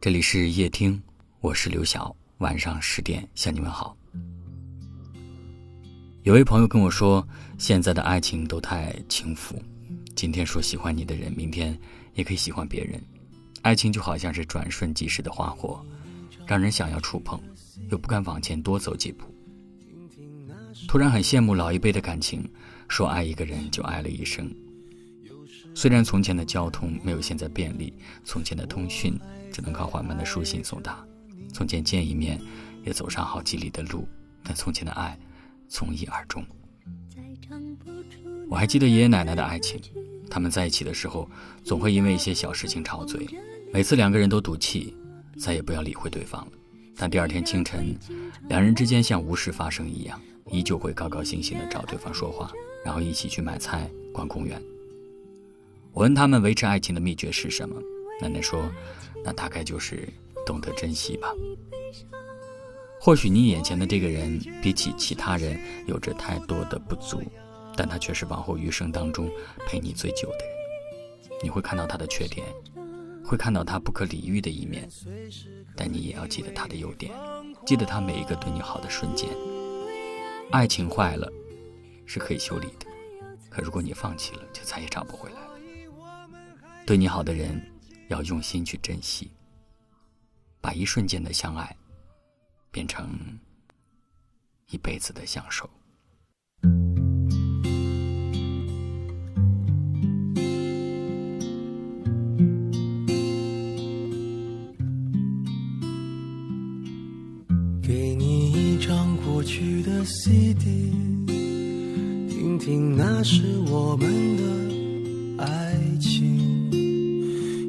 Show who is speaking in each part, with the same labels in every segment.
Speaker 1: 这里是夜听，我是刘晓。晚上十点向你们好。有位朋友跟我说，现在的爱情都太轻浮，今天说喜欢你的人，明天也可以喜欢别人。爱情就好像是转瞬即逝的花火，让人想要触碰，又不敢往前多走几步。突然很羡慕老一辈的感情，说爱一个人就爱了一生。虽然从前的交通没有现在便利，从前的通讯只能靠缓慢的书信送达，从前见一面也走上好几里的路，但从前的爱从一而终。我还记得爷爷奶奶的爱情，他们在一起的时候总会因为一些小事情吵嘴，每次两个人都赌气，再也不要理会对方了。但第二天清晨，两人之间像无事发生一样，依旧会高高兴兴地找对方说话，然后一起去买菜、逛公园。我问他们维持爱情的秘诀是什么，奶奶说：“那大概就是懂得珍惜吧。或许你眼前的这个人比起其他人有着太多的不足，但他却是往后余生当中陪你最久的人。你会看到他的缺点，会看到他不可理喻的一面，但你也要记得他的优点，记得他每一个对你好的瞬间。爱情坏了是可以修理的，可如果你放弃了，就再也找不回来了。”对你好的人，要用心去珍惜，把一瞬间的相爱变成一辈子的相守。
Speaker 2: 给你一张过去的 CD，听听那是我们的爱情。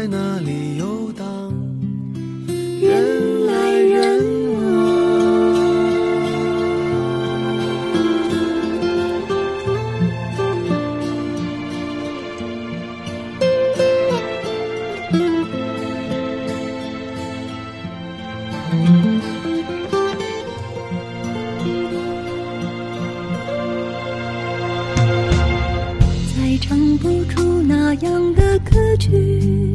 Speaker 2: 在那里游荡，
Speaker 3: 人来人往。再唱不出那样的歌曲，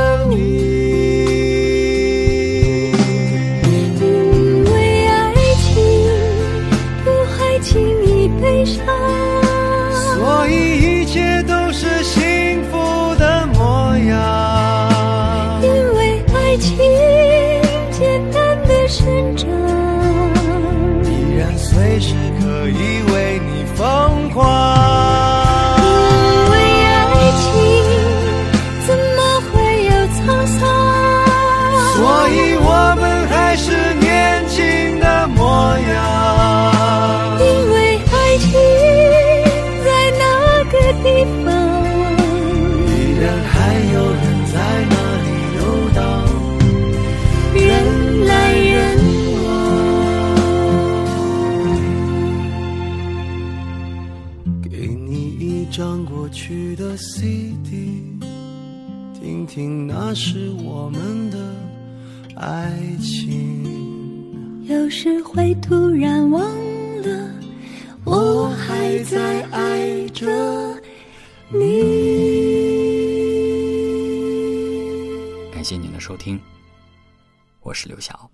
Speaker 3: 张过
Speaker 2: 去的 cd 听听那时我们的爱情。
Speaker 3: 有时会突然忘了我还在爱着你。
Speaker 1: 感谢您的收听我是刘晓。